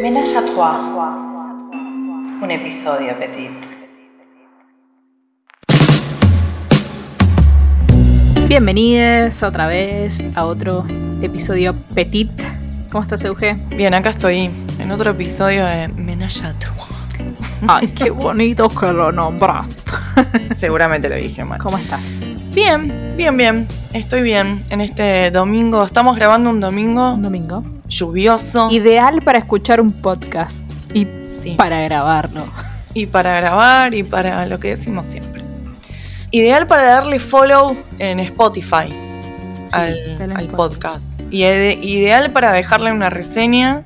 Ménage à trois. Un episodio petit. Bienvenidos otra vez a otro episodio Petit. ¿Cómo estás, Euge? Bien, acá estoy en otro episodio de Menage à Trois. Ay, qué bonito que lo nombras. Seguramente lo dije mal. ¿Cómo estás? Bien, bien, bien. Estoy bien en este domingo. Estamos grabando un domingo Un domingo. Lluvioso. Ideal para escuchar un podcast y Sí. para grabarlo. y para grabar y para lo que decimos siempre. Ideal para darle follow en Spotify al, podcast. Y ide- ideal para dejarle una reseña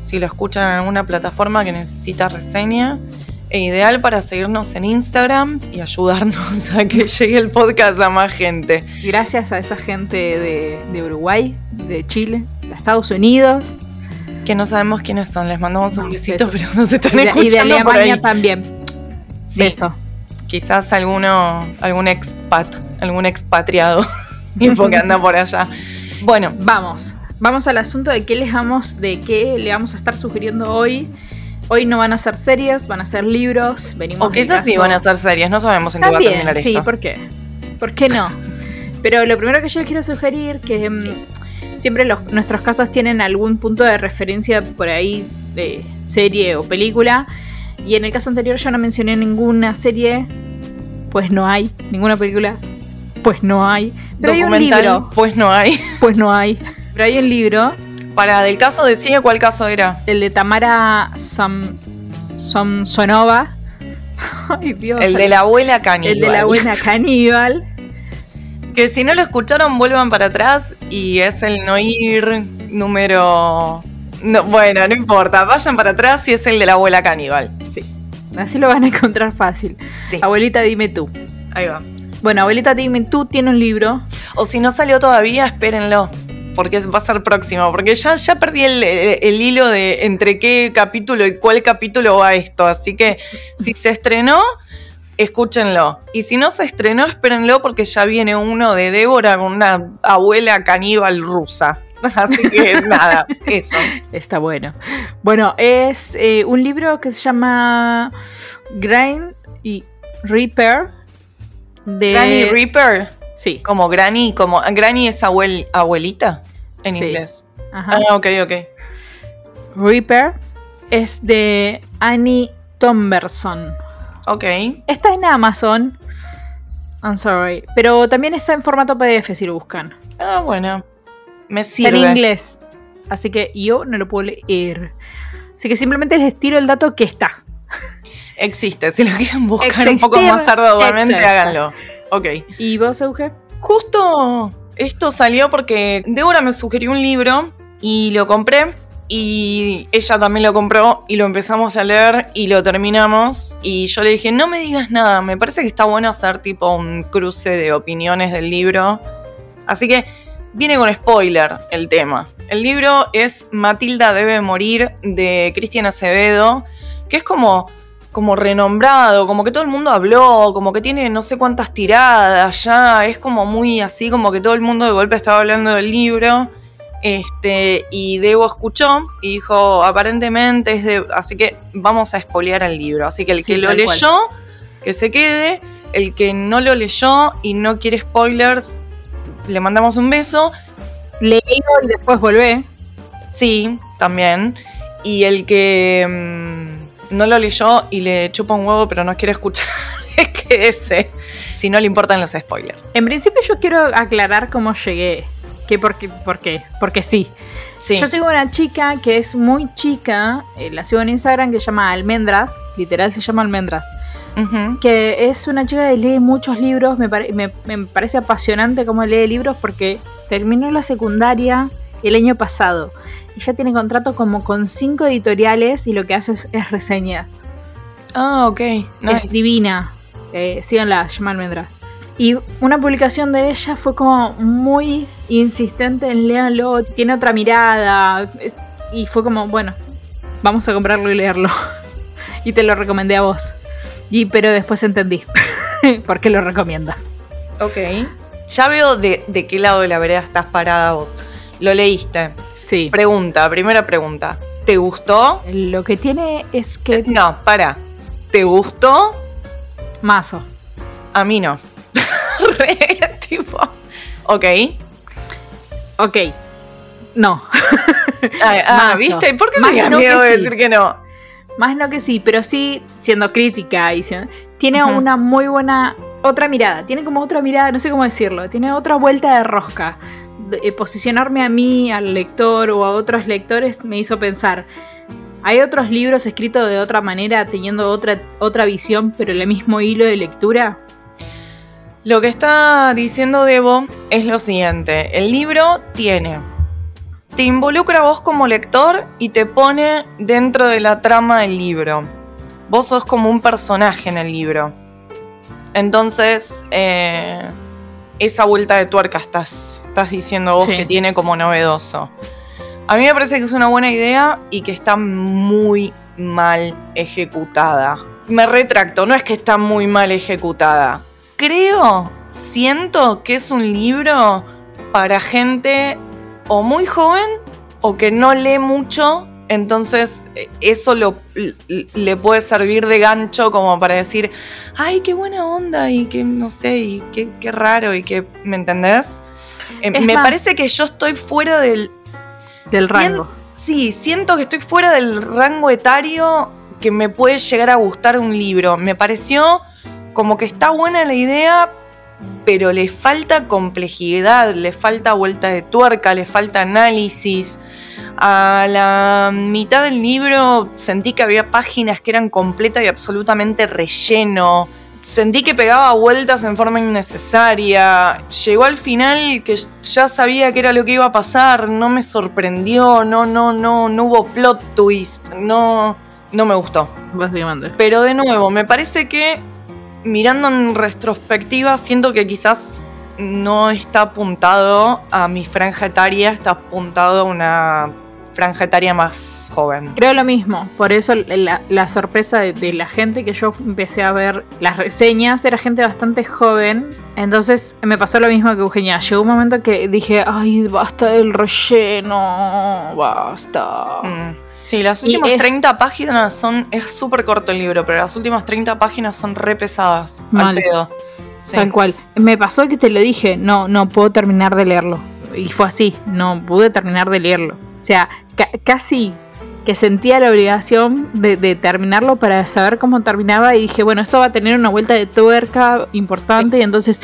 si lo escuchan en alguna plataforma que necesita reseña. E ideal para seguirnos en Instagram y ayudarnos a que llegue el podcast a más gente. Gracias a esa gente de, de Uruguay, de Chile, Estados Unidos Que no sabemos quiénes son, les mandamos un No, besito, besos. pero nos están y de, y de escuchando por Alemania ahí. también. Sí. Beso. Quizás alguno, algún expat, algún expatriado tipo que anda por allá. Bueno, Vamos, vamos al asunto de qué les vamos, de qué le vamos a estar sugiriendo hoy. Hoy no van a ser series, van a ser libros. Venimos o quizás sí van a ser series, no sabemos en qué va a terminar sí, esto. ¿por qué? ¿Por qué no? Pero lo primero que yo les quiero sugerir, que mm, Sí. Siempre los- nuestros casos tienen algún punto de referencia por ahí de serie o película. Y en el caso anterior yo no mencioné ninguna serie, pues no hay. Ninguna película, pues no hay. Pero hay un Documental, libro, pues no hay. pues no hay. Pero hay un libro, Para del caso de cine, ¿cuál caso era? el de Tamara. Ay, Dios. El de la abuela caníbal. el de la buena caníbal. Que si no lo escucharon, vuelvan para atrás y es el no ir número... No, bueno, no importa, vayan para atrás y es el de la abuela caníbal. Sí. Así lo van a encontrar fácil. Sí, Abuelita, dime tú. ahí va. Bueno, abuelita, dime tú tiene un libro. O si no salió todavía, espérenlo. Porque va a ser próximo. Porque ya, ya perdí el, el- el hilo de entre qué capítulo y cuál capítulo va esto. Así que si se estrenó, escúchenlo. Y si no se estrenó, espérenlo porque ya viene uno de Débora con una abuela caníbal rusa. Así que nada, eso. Está bueno. Bueno, es eh, un libro que se llama Grind y Reaper. De... Granny Reaper. Sí. Como Granny, como Granny es abuel, abuelita en Sí. inglés. Ajá. Ah, ok, ok. Reaper es de Annie Tomberson. Ok. Está en Amazon. I'm sorry. Pero también está en formato PDF si lo buscan. Ah, bueno. Me Está sirve. en inglés. Así que yo no lo puedo leer. Así que simplemente les tiro el dato que está. Existe, si lo quieren buscar Existir, un poco más arduamente, háganlo. Ok. ¿Y vos, Euge? Justo esto salió porque Débora me sugirió un libro y lo compré. Y ella también lo compró y lo empezamos a leer y lo terminamos. Y yo le dije, no me digas nada, me parece que está bueno hacer tipo un cruce de opiniones del libro. Así que viene con spoiler el tema. El libro es Matilda debe morir de Cristian Acevedo, que es como como renombrado, como que todo el mundo habló, como que tiene no sé cuántas tiradas ya, es como muy así, como que todo el mundo de golpe estaba hablando del libro. Este, y Debo escuchó y dijo, aparentemente es de. Así que vamos a espolear el libro. Así que el Sí, que lo cual. leyó, que se quede. El que no lo leyó y no quiere spoilers, le mandamos un beso. Leílo y después volvé. Sí, también. Y el que mm, no lo leyó y le chupa un huevo pero no quiere escuchar, es que ese, si no le importan los spoilers. En principio yo quiero aclarar cómo llegué. Que por qué, por qué, porque sí. Sí, Yo sigo una chica que es muy chica, eh, la sigo en Instagram, que se llama Almendras, literal se llama Almendras, que es una chica que lee muchos libros, me, pare- me- me parece apasionante cómo lee libros porque terminó la secundaria el año pasado. Ella tiene contrato como con cinco editoriales y lo que hace es, es reseñas. Ah, ok. Es nice. divina. Eh, síganla, se llama Almendras. Y una publicación de ella fue como muy insistente en léanlo, tiene otra mirada. es- y fue como, bueno, vamos a comprarlo y leerlo. y te lo recomendé a vos. Y, pero después entendí por qué lo recomienda. Ok. Ya veo de, de qué lado de la vereda estás parada vos. Lo leíste. Sí. Pregunta, primera pregunta. ¿Te gustó? Lo que tiene es que. No, para. ¿Te gustó? Mazo. A mí no. Tipo. Ok. Ok. No. Ah, ah, Mazo. ¿viste? ¿Por qué me no miedo que de sí. decir que no? Más no que sí, pero sí siendo crítica y siendo- tiene una muy buena otra mirada, tiene como otra mirada, no sé cómo decirlo, tiene otra vuelta de rosca. De- eh, posicionarme a mí, al lector o a otros lectores me hizo pensar, hay otros libros escritos de otra manera, teniendo otra, otra visión, pero el mismo hilo de lectura. Lo que está diciendo Debo es lo siguiente. El libro tiene. Te involucra a vos como lector y te pone dentro de la trama del libro. Vos sos como un personaje en el libro. Entonces, eh, esa vuelta de tuerca estás, estás diciendo vos Sí. que tiene como novedoso. A mí me parece que es una buena idea y que está muy mal ejecutada. Me retracto, no es que está muy mal ejecutada. Creo, siento que es un libro para gente o muy joven o que no lee mucho. Entonces eh, eso lo, le puede servir de gancho como para decir, ay, qué buena onda y que no sé, y qué, qué raro y que, ¿me entendés? Eh, me más- parece que yo estoy fuera del, Del rango. Sí, siento que estoy fuera del rango etario que me puede llegar a gustar un libro. Me pareció como que está buena la idea, pero le falta complejidad, le falta vuelta de tuerca, le falta análisis. A la mitad del libro sentí que había páginas que eran completa y absolutamente relleno. Sentí que pegaba vueltas en forma innecesaria. Llegó al final que ya sabía que era lo que iba a pasar. No me sorprendió. No, no, no, no hubo plot twist. No, no me gustó. Básicamente. Pero de nuevo, me parece que mirando en retrospectiva, siento que quizás no está apuntado a mi franja etaria, está apuntado a una franja etaria más joven. Creo lo mismo, por eso la, la sorpresa de, de la gente que yo empecé a ver las reseñas era gente bastante joven, entonces me pasó lo mismo que Eugenia, llegó un momento que dije, ay, basta del relleno, basta. Mm. Sí, las últimas es- 30 páginas son. Es súper corto el libro, pero las últimas 30 páginas son re pesadas. Mal. Al pedo. Sí. Tal cual. Me pasó que te lo dije, no, no puedo terminar de leerlo. Y fue así, no pude terminar de leerlo. O sea, ca- casi que sentía la obligación de, de terminarlo para saber cómo terminaba y dije, bueno, esto va a tener una vuelta de tuerca importante y entonces,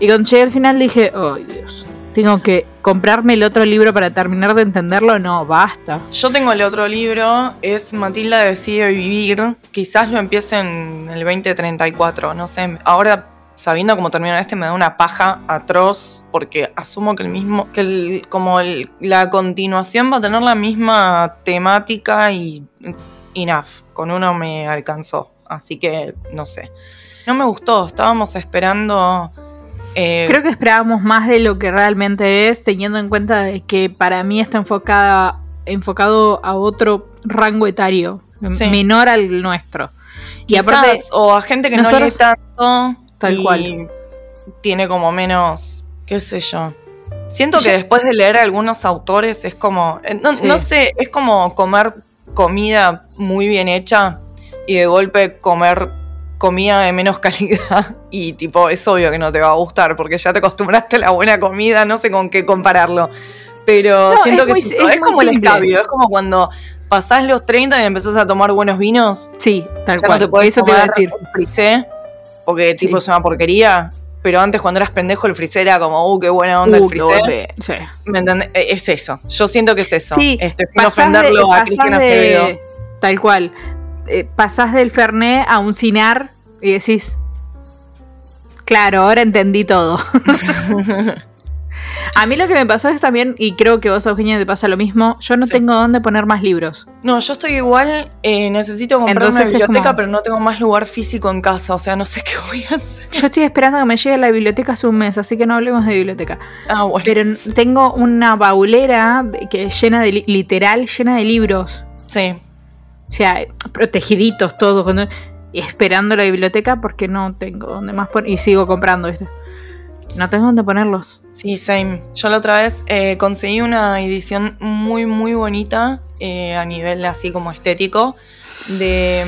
y cuando llegué al final dije, oh Dios, tengo que comprarme el otro libro para terminar de entenderlo, no, basta. Yo tengo el otro libro, es Matilda decide vivir. Quizás lo empiece en el 2034, no sé. Ahora, sabiendo cómo termina este, me da una paja atroz, porque asumo que el mismo, que el- como el- la continuación va a tener la misma temática y enough. Con uno me alcanzó, así que no sé. No me gustó, estábamos esperando. Eh, Creo que esperábamos más de lo que realmente es, teniendo en cuenta que para mí está enfocada, enfocado a otro rango etario, Sí. menor al nuestro. Y Quizás, aparte, o a gente que nosotros- no lee tanto Tal y cual. tiene como menos, qué sé yo. Siento que después de leer a algunos autores es como, eh, no, Sí. no sé, es como comer comida muy bien hecha y de golpe comer comida de menos calidad y tipo es obvio que no te va a gustar porque ya te acostumbraste a la buena comida, no sé con qué compararlo. Pero No, siento es que muy- es, como el escabio, es como cuando pasás los 30 y empezás a tomar buenos vinos sí, tal ya cual. no te podés Eso te iba a decir. frisé, porque tipo Sí. es una porquería. Pero antes cuando eras pendejo el frisé era como, uh, qué buena onda el Uh, frisé. Sí. ¿Me entendés? Eh, Es eso. Yo siento que es eso. Sí, este, sin ofenderlo de- a Cristian Acevedo. Tal cual. Eh, pasás del Fernet a un Cinar y decís. Claro, ahora entendí todo. a mí lo que me pasó es también, y creo que vos, Eugenia, te pasa lo mismo. Yo no Sí. tengo dónde poner más libros. No, yo estoy igual, eh, necesito comprar Entonces una biblioteca, como- pero no tengo más lugar físico en casa, o sea, no sé qué voy a hacer. Yo estoy esperando que me llegue la biblioteca hace un mes, así que no hablemos de biblioteca. Ah, bueno. Pero tengo una baulera que es llena de li- literal llena de libros. Sí. O sea, protegiditos todos. esperando la biblioteca porque no tengo dónde más poner. Y sigo comprando, ¿viste? No tengo dónde ponerlos. Sí, same. Yo la otra vez eh, conseguí una edición muy, muy bonita eh, a nivel así como estético de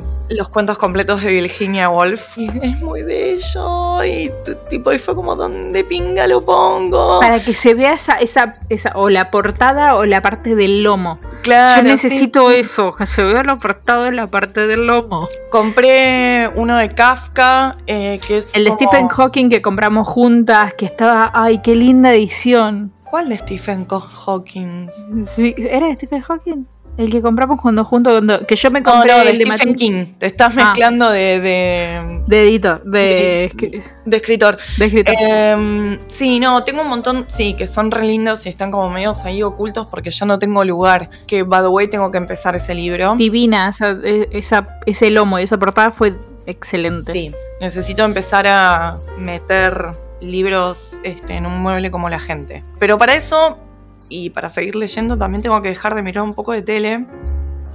mm, los cuentos completos de Virginia Woolf. Y es muy bello y tipo y fue como ¿dónde pinga lo pongo? Para que se vea esa, esa, esa, o la portada o la parte del lomo. Claro, Yo necesito sí. eso, que se vea la portada en la parte del lomo. Compré uno de Kafka, eh, que es El de como- Stephen Hawking que compramos juntas, que estaba, ay, qué linda edición. ¿Cuál de Stephen Hawking? Sí, ¿Era de Stephen Hawking? El que compramos cuando juntos, cuando, que yo me compré no, de el de Stephen King. Te estás Ah. mezclando de, de, De editor, de, de escritor. de escritor. Em, sí, no, tengo un montón, sí, que son re lindos y están como medios ahí ocultos porque ya no tengo lugar. Que, by the way, tengo que empezar ese libro. Divina, esa, e- esa- ese lomo y esa portada fue excelente. Sí, necesito empezar a meter libros este, en un mueble como la gente. Pero para eso, y para seguir leyendo, también tengo que dejar de mirar un poco de tele.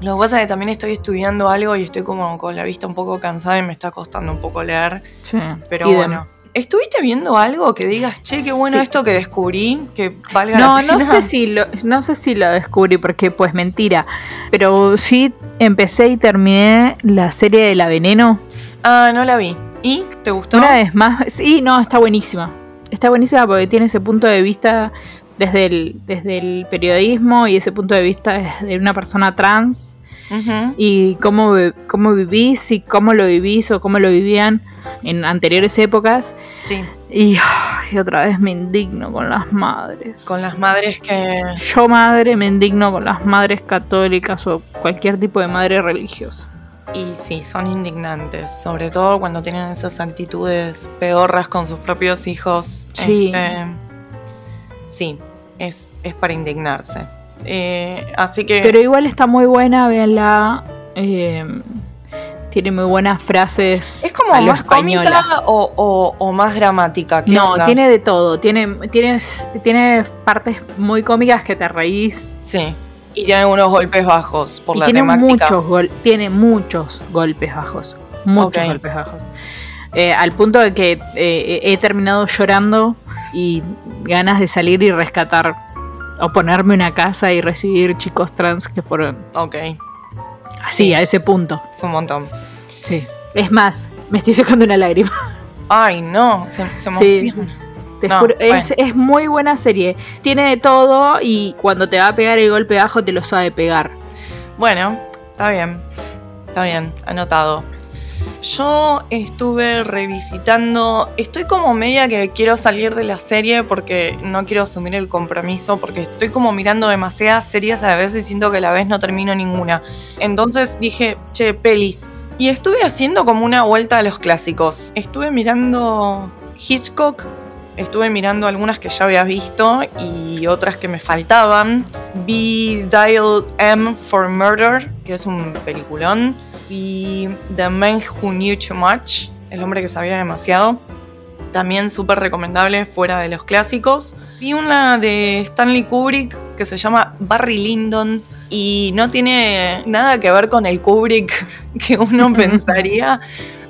Lo que pasa es que también estoy estudiando algo y estoy como con la vista un poco cansada y me está costando un poco leer. Sí, Pero bueno. ¿Estuviste viendo algo que digas, che, qué bueno Sí. esto que descubrí, que valga No, la pena? no sé si lo, no sé si lo descubrí porque pues mentira, pero sí empecé y terminé la serie de La Veneno. Ah, no la vi. ¿Y? ¿Te gustó? Una vez más, sí, no, está buenísima. Está buenísima porque tiene ese punto de vista desde el, desde el periodismo y ese punto de vista de una persona trans y cómo, cómo vivís y cómo lo vivís o cómo lo vivían en anteriores épocas. Sí, Y, otra vez me indigno con las madres. con las madres que... Yo madre me indigno con las madres católicas o cualquier tipo de madre religiosa. Y sí, son indignantes, sobre todo cuando tienen esas actitudes pedorras con sus propios hijos. Sí. Este, sí, es, es para indignarse. Eh, así que... Pero igual está muy buena, véanla. eh, tiene muy buenas frases. ¿Es como a más cómica o, o- o más dramática? ¿Qué No, onda? tiene de todo. Tiene, tiene, tiene partes muy cómicas que te reís. Sí. Y tiene unos golpes bajos por y la tiene temática. muchos, tiene muchos golpes bajos. Muchos golpes bajos. Eh, al punto de que eh, he terminado llorando y ganas de salir y rescatar o ponerme una casa y recibir chicos trans que fueron Ok, así, a ese punto. es un montón. Sí. Es más, me estoy sacando una lágrima. Ay, no, se, se Sí. emociona. Te No, juro, es, es muy buena serie. Tiene de todo y cuando te va a pegar el golpe bajo te lo sabe pegar. Bueno, está bien. Está bien, anotado. Yo estuve revisitando. Estoy como media que quiero salir de la serie porque no quiero asumir el compromiso. Porque estoy como mirando demasiadas series a la vez y siento que a la vez no termino ninguna. Entonces dije, che, pelis. Y estuve haciendo como una vuelta a los clásicos. Estuve mirando Hitchcock. Estuve mirando algunas que ya había visto y otras que me faltaban. Vi Dial M for Murder, que es un peliculón. Vi The Man Who Knew Too Much, El hombre que sabía demasiado. También súper recomendable fuera de los clásicos. Vi una de Stanley Kubrick que se llama Barry Lyndon y no tiene nada que ver con el Kubrick que uno pensaría,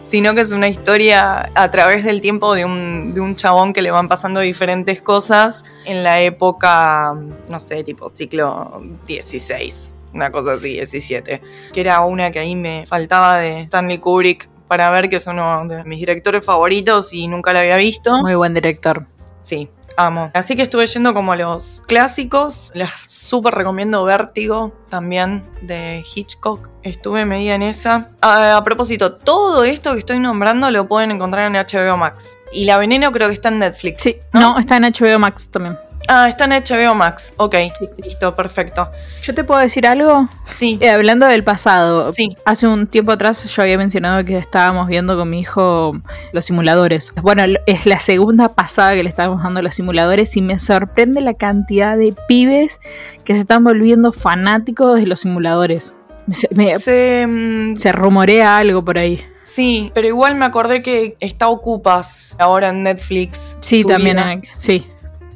sino que es una historia a través del tiempo de un, de un chabón que le van pasando diferentes cosas en la época, no sé, tipo siglo XVI, una cosa así, 17, que era una que ahí me faltaba de Stanley Kubrick para ver que es uno de mis directores favoritos y nunca la había visto. Muy buen director. Sí, amo. Así que estuve yendo como a los clásicos. Les súper recomiendo Vértigo también de Hitchcock. Estuve media en esa. A, a propósito, todo esto que estoy nombrando lo pueden encontrar en HBO Max. Y La Veneno creo que está en Netflix. Sí, no, está en HBO Max también. Ah, está en HBO Max. Ok, Sí. listo, perfecto. ¿Yo te puedo decir algo? Sí, Eh, hablando del pasado, sí. hace un tiempo atrás yo había mencionado que estábamos viendo con mi hijo los simuladores. Bueno, es la segunda pasada que le estábamos dando a los simuladores y me sorprende la cantidad de pibes que se están volviendo fanáticos de los simuladores. Se, me- Se, mm, se rumorea algo por ahí. sí, pero igual me acordé que está Ocupas ahora en Netflix. Sí, subida. también. hay- sí.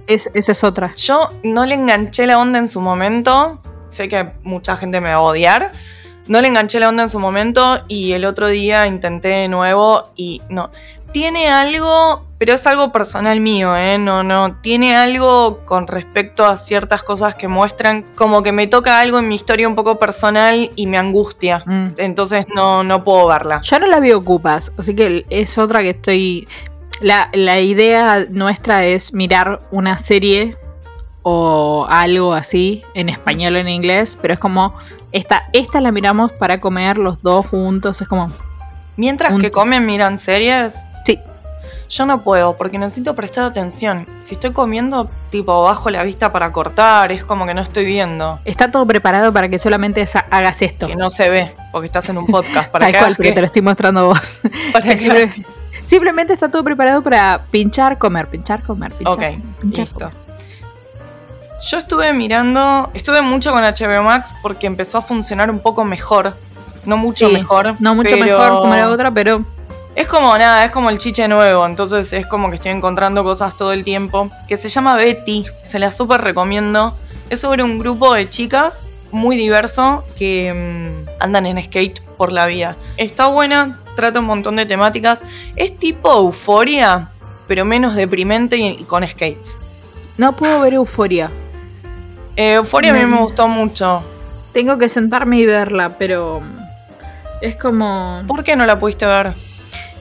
Es, esa es otra. Yo no le enganché la onda en su momento. Sé que mucha gente me va a odiar. No le enganché la onda en su momento y el otro día intenté de nuevo y no. Tiene algo pero es algo personal mío, ¿eh? No, no. Tiene algo con respecto a ciertas cosas que muestran, como que me toca algo en mi historia un poco personal y me angustia. Mm. Entonces no, no puedo verla. Yo no la veo ocupas, así que es otra que estoy. La, la idea nuestra es mirar una serie o algo así, en español o en inglés, pero es como. Esta, esta la miramos para comer los dos juntos, es como. Mientras Un- que comen, miran series. Sí, Yo no puedo, porque necesito prestar atención. Si estoy comiendo, tipo, bajo la vista para cortar, es como que no estoy viendo. está todo preparado para que solamente hagas esto. Que no se ve, porque estás en un podcast. Para Tal que cual, que- te lo estoy mostrando vos. para que simplemente está todo preparado para pinchar, comer, pinchar, comer, pinchar, Ok, pinchar, listo. comer. Yo estuve mirando, estuve mucho con HBO Max porque empezó a funcionar un poco mejor. No mucho Sí, mejor. No mucho pero mejor como la otra, pero Es como nada, es como el chiche nuevo. Entonces es como que estoy encontrando cosas todo el tiempo. Que se llama Betty. Se la súper recomiendo. Es sobre un grupo de chicas muy diverso que mm, andan en skate por la vía. Está buena, trata un montón de temáticas. Es tipo euforia, pero menos deprimente y, con skates. no puedo ver euforia. Eh, euforia a mí me gustó mucho. Tengo que sentarme y verla, pero es como... ¿Por qué no la pudiste ver?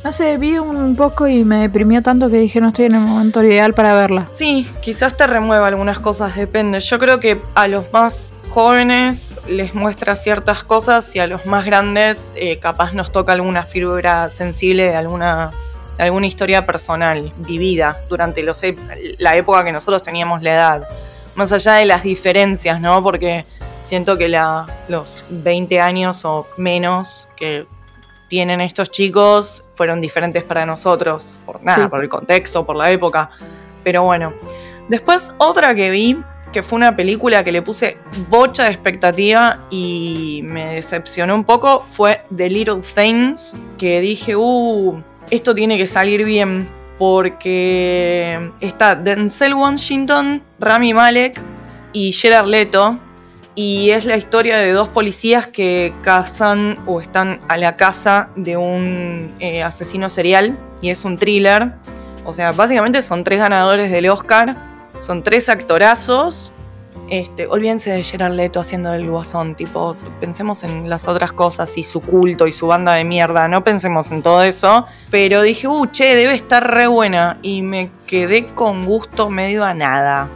No sé, vi un poco y me deprimió tanto que dije no estoy en el momento ideal para verla. Sí, quizás te remueva algunas cosas, depende. Yo creo que a los más jóvenes les muestra ciertas cosas y a los más grandes eh, capaz nos toca alguna fibra sensible de alguna, de alguna historia personal vivida durante los, ep- la época que nosotros teníamos la edad. Más allá de las diferencias, ¿no? Porque siento que la, los 20 años o menos que tienen estos chicos fueron diferentes para nosotros, por nada, Sí. por el contexto, por la época. Pero bueno. Después otra que vi, que fue una película que le puse bocha de expectativa y me decepcionó un poco, fue The Little Things, que dije, uh, esto tiene que salir bien, porque está Denzel Washington, Rami Malek y Gerard Leto, y es la historia de dos policías que cazan o están a la casa de un eh, asesino serial y es un thriller. O sea, básicamente son tres ganadores del Oscar, son tres actorazos. Este, olvídense de Gerard Leto haciendo el guasón, tipo, pensemos en las otras cosas y su culto y su banda de mierda, no pensemos en todo eso. Pero dije, uh, che, debe estar re buena y me quedé con gusto medio a nada.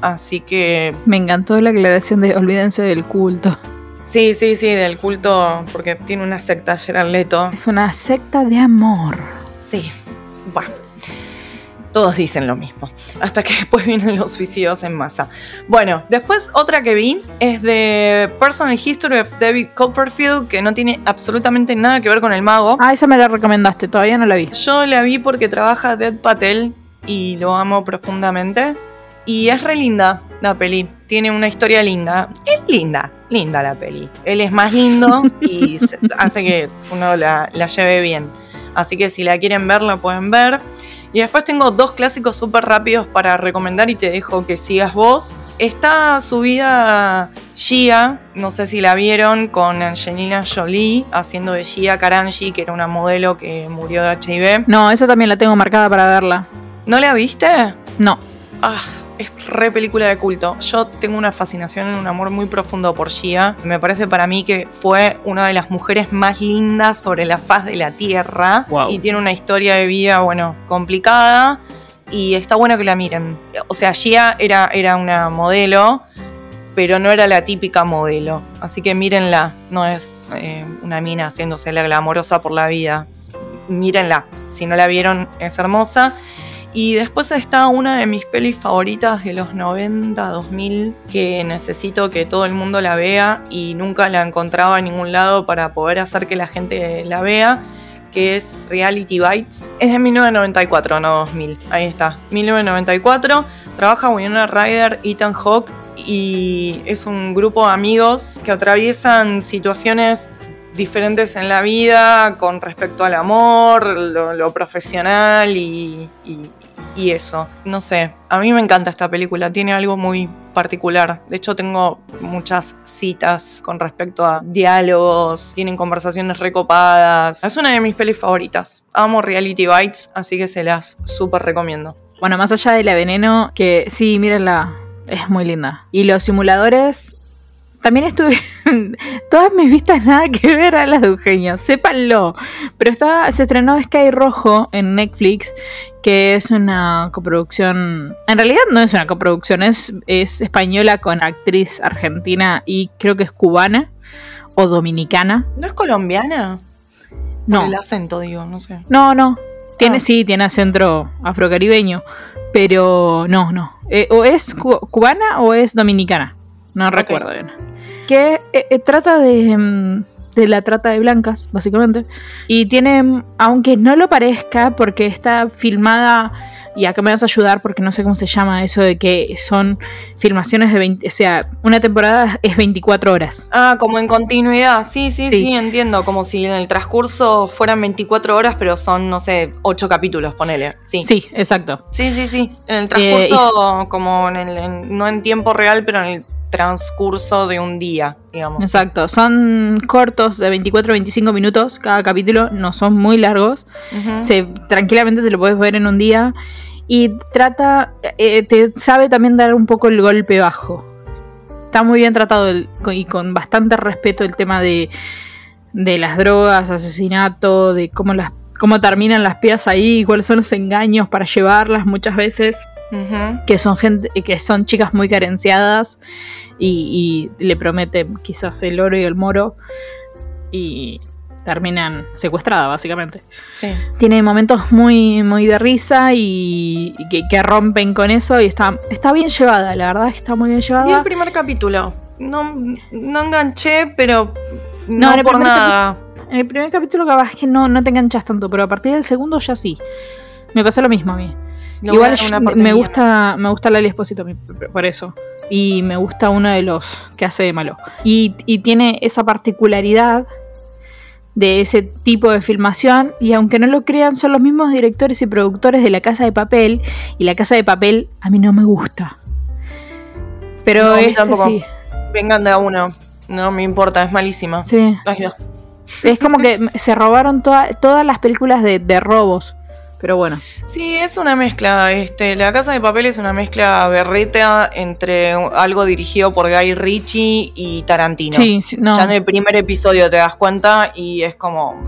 Así que Me encantó la aclaración de olvídense del culto. Sí, sí, sí, del culto, porque tiene una secta Gerard Leto. Es una secta de amor. Sí, bueno, todos dicen lo mismo, hasta que después vienen los suicidios en masa. Bueno, después otra que vi es de Personal History of David Copperfield, que no tiene absolutamente nada que ver con el mago. Ah, esa me la recomendaste, todavía no la vi. Yo la vi porque trabaja Dead Patel y lo amo profundamente. Y es re linda la peli. Tiene una historia linda. Es linda, linda la peli. Él es más lindo y hace que uno la, la lleve bien. Así que si la quieren ver, la pueden ver. Y después tengo dos clásicos súper rápidos para recomendar y te dejo que sigas vos. Está subida Gia, no sé si la vieron, con Angelina Jolie haciendo de Gia Karanji, que era una modelo que murió de HIV. No, esa también la tengo marcada para verla. ¿No la viste? No. Ah, es re película de culto. Yo tengo una fascinación y un amor muy profundo por Gia. Me parece para mí que fue una de las mujeres más lindas sobre la faz de la tierra. Wow. Y tiene una historia de vida, bueno, complicada. Y está bueno que la miren. O sea, Gia era, era una modelo, pero no era la típica modelo. Así que mírenla. No es eh, una mina haciéndose la glamorosa por la vida. Mírenla. Si no la vieron, es hermosa. Y después está una de mis pelis favoritas de los 90, 2000, que necesito que todo el mundo la vea y nunca la encontraba en ningún lado para poder hacer que la gente la vea, que es Reality Bites. Es de 1994, no 2000. Ahí está, 1994. Trabaja Winona Ryder, Ethan Hawke y es un grupo de amigos que atraviesan situaciones diferentes en la vida con respecto al amor, lo, profesional y- y eso. No sé, a mí me encanta esta película, tiene algo muy particular. De hecho, tengo muchas citas con respecto a diálogos, tienen conversaciones recopadas. Es una de mis pelis favoritas. Amo Reality Bites, así que se las súper recomiendo. Bueno, más allá de la veneno, que sí, mírenla, es muy linda. Y los simuladores, también estuve. todas mis vistas nada que ver a las de Eugenio, sépanlo. Pero está, se estrenó Sky Rojo en Netflix, que es una coproducción. En realidad no es una coproducción, es, es española con actriz argentina y creo que es cubana o dominicana. ¿No es colombiana? No. Por el acento, digo, no sé. No, no. Tiene, Ah. sí, tiene acento afrocaribeño. Pero no, no. Eh, o es cu- cubana o es dominicana. No recuerdo bien. Que eh, eh, trata de, mm, de la trata de blancas, básicamente. Y tiene, mm, aunque no lo parezca, porque está filmada. Y acá me vas a ayudar porque no sé cómo se llama eso de que son filmaciones de 20. O sea, una temporada es 24 horas. Ah, como en continuidad, sí, sí, Sí. sí, entiendo. Como si en el transcurso fueran 24 horas, pero son, no sé, 8 capítulos, ponele. Sí. Sí, exacto. Sí, sí, sí. En el Eh, transcurso, como en el, en- no en tiempo real, pero en el transcurso de un día, digamos. Exacto, son cortos de 24-25 minutos cada capítulo, no son muy largos. Se, tranquilamente te lo puedes ver en un día. Y trata, eh, te sabe también dar un poco el golpe bajo. Está muy bien tratado el- y con bastante respeto el tema de, de las drogas, asesinato, de cómo, las, cómo terminan las pías ahí, cuáles son los engaños para llevarlas muchas veces Que son gente que son chicas muy carenciadas y, y le prometen quizás el oro y el moro y terminan secuestradas básicamente Sí. tiene momentos muy muy de risa y, y que, que rompen con eso y está está bien llevada la verdad es que está muy bien Y el llevada primer capítulo. No, no enganché, pero No, no, por nada. en el primer capítulo capaz que no, no te enganchas tanto pero a partir del segundo ya sí me pasó lo mismo a mí Igual una me gusta, me gusta Lali Espósito por eso. Y me gusta uno de los que hace de malo. Y, y tiene esa particularidad de ese tipo de filmación. Y aunque no lo crean, son los mismos directores y productores de La Casa de Papel. Y La Casa de Papel a mí no me gusta. Pero No, este tampoco. sí. Vengan de a uno. No me importa, es malísima. Sí. Es como que se robaron toda- todas las películas de, de robos. Pero bueno. Sí, es una mezcla. Este, La Casa de Papel es una mezcla berreta entre algo dirigido por Guy Ritchie y Tarantino. Sí, no. Ya en el primer episodio te das cuenta y es como,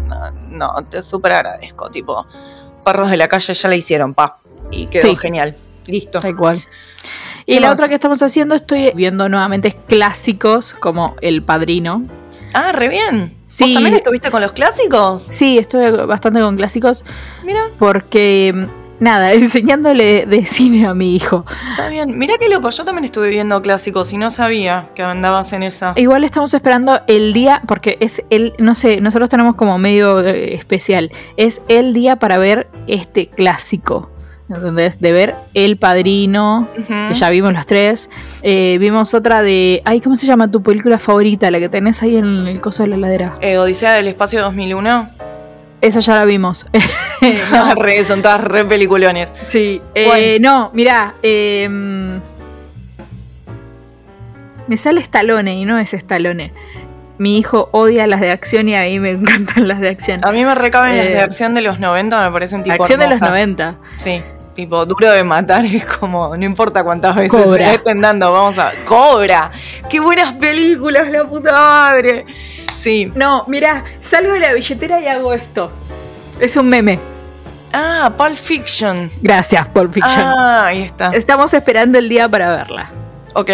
no, te súper agradezco. Tipo, Perros de la calle ya la hicieron, pa. Y quedó Sí. genial. Listo. Tal cual. Y ¿Qué la más? otra que estamos haciendo, estoy viendo nuevamente clásicos como El Padrino. Ah, re bien. Sí. ¿Vos también estuviste con los clásicos? Sí, estuve bastante con clásicos Mira, porque, mm, nada, enseñándole de cine a mi hijo. está bien. Mira qué loco, yo también estuve viendo clásicos y no sabía que andabas en esa. Igual estamos esperando el día, porque es el, no sé, nosotros tenemos como medio eh, especial, es el día para ver este clásico. ¿Entendés? De ver El Padrino, que ya vimos los tres. Eh, vimos otra de. Ay, ¿cómo se llama tu película favorita? La que tenés ahí en el coso de la heladera. Eh, Odisea del Espacio 2001. Esa ya la vimos. No, re, son todas re peliculones. Sí. Eh, no, mirá. eh, me sale Stallone y no es Stallone. Mi hijo odia las de acción y a mí me encantan las de acción. A mí me recaben las Eh, de acción de los 90, me parecen tipo acción de los hermosas. 90. Sí, tipo duro de matar es como, no importa cuántas veces Cobra. se estén dando, vamos a... ¡Cobra! ¡Qué buenas películas, la puta madre! Sí. No, mirá, salgo de la billetera y hago esto. Es un meme. Ah, Pulp Fiction. Gracias, Pulp Fiction. Ah, ahí está. Estamos esperando el día para verla. Ok,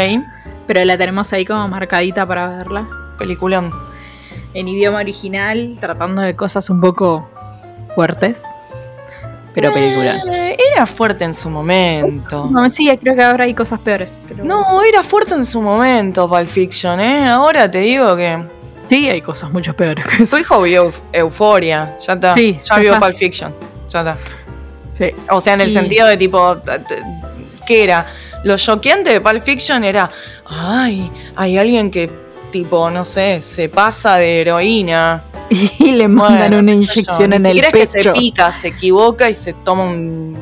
Pero la tenemos ahí como marcadita para verla. peliculón. En idioma original, tratando de cosas un poco fuertes. Pero película. Eh, era fuerte en su momento. No, sí, creo que ahora hay cosas peores. pero- No, era fuerte en su momento Pulp Fiction, ¿eh? Ahora te digo que... Sí, hay cosas mucho peores que eso. Tu hijo vio Euf- Euforia, ya está. Sí, ya, ya vio está. Pulp Fiction, ya está. Sí. O sea, en el Y- sentido de tipo, ¿qué era? Lo choqueante de Pulp Fiction era, ay, hay alguien que, tipo, no sé, se pasa de heroína. Y le mandan Bueno, una inyección en el siquiera es que pecho. se pica, se equivoca y se toma un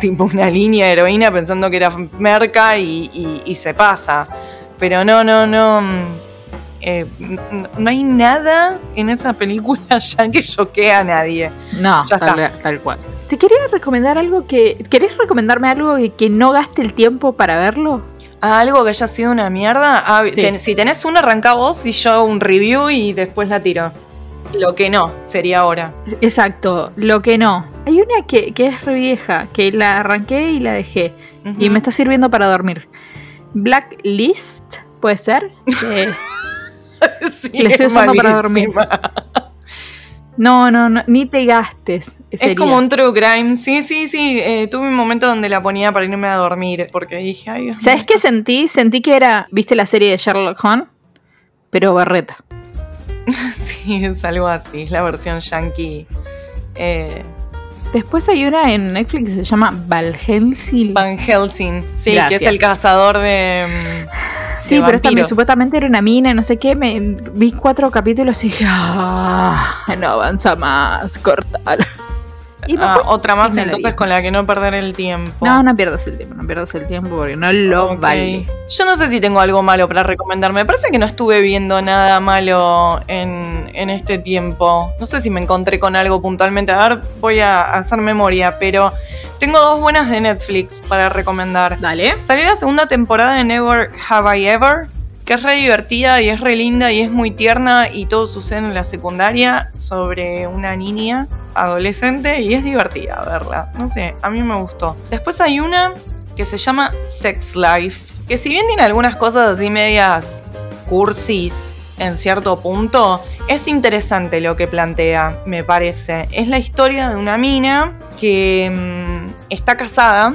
tipo una línea de heroína pensando que era merca y, y- y se pasa. Pero no, no, no. mm, eh, no hay nada en esa película ya que choquee a nadie. No, Ya tal, tal cual. Te quería recomendar algo que. ¿Querés recomendarme algo que, que no gaste el tiempo para verlo? ¿Algo que haya sido una mierda? Ah, Sí. ten- si tenés una, arranca vos y yo un review y después la tiro. Lo que no, sería ahora. Exacto, lo que no. Hay una que, que es re vieja, que la arranqué y la dejé. Y me está sirviendo para dormir. Blacklist, ¿puede ser? Sí, la estoy es usando para dormir. No, no, no, ni te gastes. Es como un true crime. Sí, sí, sí. eh, tuve un momento donde la ponía para irme a dormir. Porque dije, ay, Dios ¿Sabes qué sentí? Sentí que era, ¿viste la serie de Sherlock Holmes? Pero berreta. Sí, es algo así. Es la versión yankee. Eh, Después hay una en Netflix que se llama Helsing. Van Helsing. Sí, que es el cazador de. Sí, de pero vampiros. supuestamente era una mina, no sé qué. Me, vi cuatro capítulos y dije, ah, no avanza más, cortar. Y Ah, otra más entonces con la que no perder el tiempo. No, no pierdas el tiempo, no pierdas el tiempo porque no lo vale. Yo no sé si tengo algo malo para recomendar. Me parece que no estuve viendo nada malo en, en este tiempo. No sé si me encontré con algo puntualmente. A ver, voy a hacer memoria, pero tengo dos buenas de Netflix para recomendar. Dale. Salió la segunda temporada de Never Have I Ever, que es re divertida y es re linda y es muy tierna y todo sucede en la secundaria sobre una niña adolescente y es divertida verla. No sé, a mí me gustó. Después hay una que se llama Sex Life, que si bien tiene algunas cosas así medias cursis en cierto punto, es interesante lo que plantea, me parece. Es la historia de una mina que mm, está casada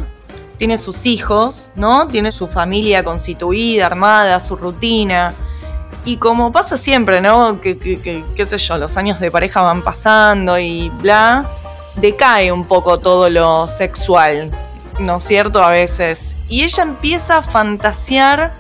tiene sus hijos, ¿no? Tiene su familia constituida, armada, su rutina. Y como pasa siempre, ¿no? Que, que- que- qué sé yo, los años de pareja van pasando y bla, decae un poco todo lo sexual, ¿no es cierto? A veces. Y ella empieza a fantasear,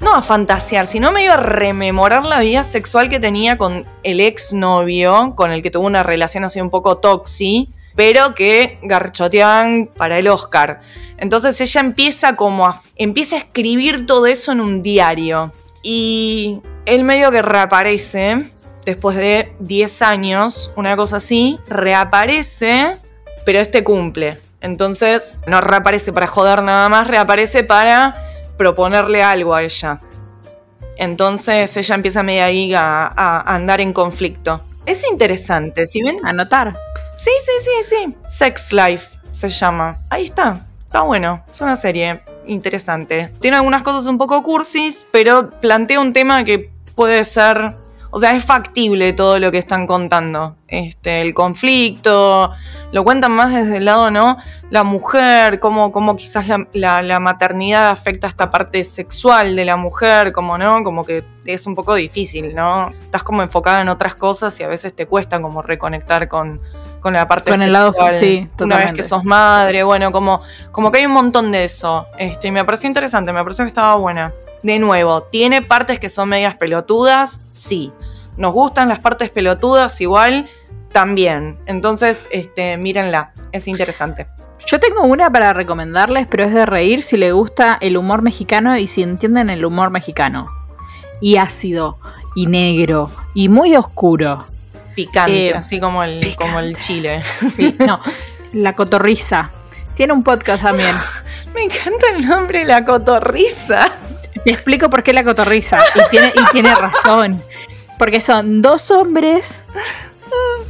no a fantasear, sino medio a rememorar la vida sexual que tenía con el exnovio, con el que tuvo una relación así un poco toxi, pero que garchoteaban para el Oscar. Entonces ella empieza como a, empieza a escribir todo eso en un diario. Y él medio que reaparece, después de 10 años, una cosa así, reaparece, pero este cumple. Entonces no reaparece para joder nada más, reaparece para proponerle algo a ella. Entonces ella empieza medio ahí a andar en conflicto. Es interesante, si ven... Anotar. Sí, sí, sí, sí. Sex Life se llama. Ahí está. Está bueno. Es una serie interesante. Tiene algunas cosas un poco cursis, pero plantea un tema que puede ser. O sea, es factible todo lo que están contando. Este, el conflicto. Lo cuentan más desde el lado, ¿no? La mujer, cómo, cómo quizás la, la- la maternidad afecta esta parte sexual de la mujer, como, ¿no? Como que es un poco difícil, ¿no? Estás como enfocada en otras cosas y a veces te cuesta como reconectar con, con la parte Con el lado- sexual. sí, Una vez totalmente. que sos madre, bueno, como, como que hay un montón de eso. Este, y me pareció interesante, me pareció que estaba buena. De nuevo, ¿tiene partes que son medias pelotudas? Sí. ¿Nos gustan las partes pelotudas igual? También. Entonces, este, mírenla, es interesante. Yo tengo una para recomendarles, pero es de reír si le gusta el humor mexicano y si entienden el humor mexicano. Y ácido, y negro, y muy oscuro. Picante, Eh, así como el, picante. como el chile. Sí, no, La Cotorriza. Tiene un podcast también. Me encanta el nombre, la cotorriza. Te explico por qué la cotorriza. Y tiene, y tiene razón. Porque son dos hombres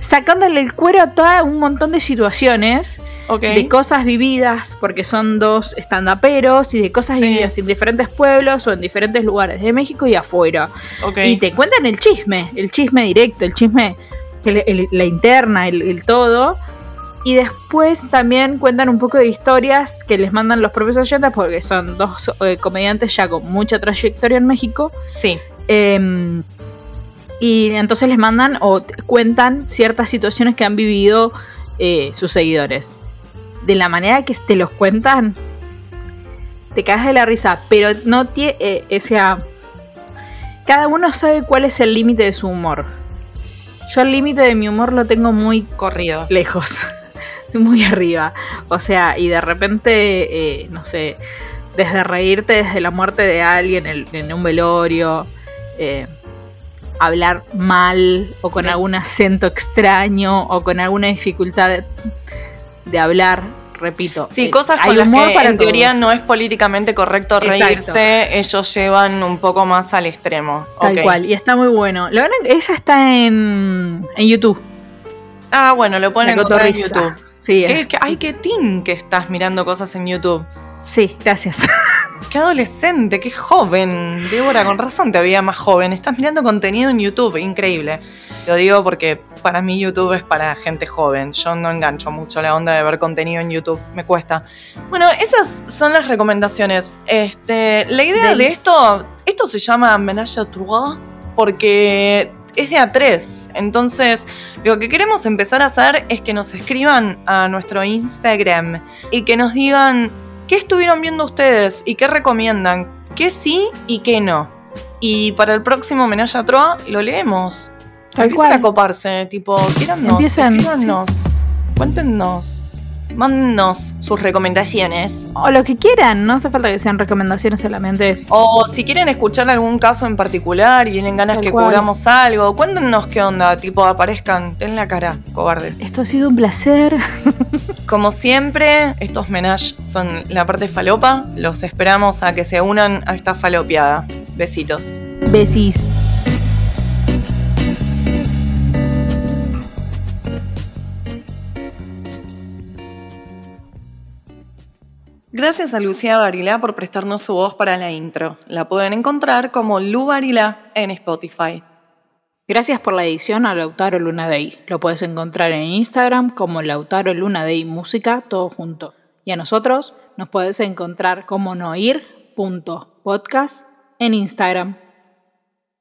sacándole el cuero a todo un montón de situaciones, de cosas vividas, porque son dos estandaperos y de cosas Sí. vividas en diferentes pueblos o en diferentes lugares de México y afuera. Y te cuentan el chisme, el chisme directo, el chisme, el- el- la interna, el, el todo. Y después también cuentan un poco de historias que les mandan los propios oyentes, porque son dos eh, comediantes ya con mucha trayectoria en México. Sí. Eh, y entonces les mandan o cuentan ciertas situaciones que han vivido eh, sus seguidores. De la manera que te los cuentan, te caes de la risa, pero no tiene. o sea, cada uno sabe cuál es el límite de su humor. Yo el límite de mi humor lo tengo muy Corrido. lejos. muy arriba. O sea, y de repente, eh, no sé, desde reírte desde la muerte de alguien en, un velorio, eh, hablar mal o con algún acento extraño o con alguna dificultad de, hablar. Repito, sí, cosas con las que en teoría no es políticamente correcto reírse, ellos llevan un poco más al extremo. Tal cual, y está muy bueno. La verdad, esa está en, en YouTube. Ah, bueno, lo ponen en YouTube. Sí, ay, qué tin que estás mirando cosas en YouTube. Sí, gracias. Qué adolescente, qué joven. Débora, con razón te había más joven. Estás mirando contenido en YouTube, increíble. Lo digo porque para mí YouTube es para gente joven. Yo no engancho mucho la onda de ver contenido en YouTube, me cuesta. Bueno, esas son las recomendaciones. Este, la idea de, esto, esto se llama Menage à Trois porque es de A3. Entonces, lo que queremos empezar a hacer es que nos escriban a nuestro Instagram y que nos digan qué estuvieron viendo ustedes y qué recomiendan, qué sí y qué no. Y para el próximo Menage a Troa lo leemos. Empiecen a coparse, tipo, quíranos, Empiecen. cuéntenos. Mándenos sus recomendaciones. O lo que quieran, no hace falta que sean recomendaciones solamente. Es... O si quieren escuchar algún caso en particular y tienen ganas que cubramos algo, cuéntenos qué onda, tipo aparezcan en la cara, cobardes. Esto ha sido un placer. Como siempre, estos menage son la parte falopa. Los esperamos a que se unan a esta falopiada. Besitos. Besis. Gracias a Lucía Barilá por prestarnos su voz para la intro. La pueden encontrar como Lu Barilá en Spotify. Gracias por la edición a Lautaro Luna Day. Lo puedes encontrar en Instagram como Lautaro Luna Day Música, todo junto. Y a nosotros nos puedes encontrar como noir.podcast en Instagram.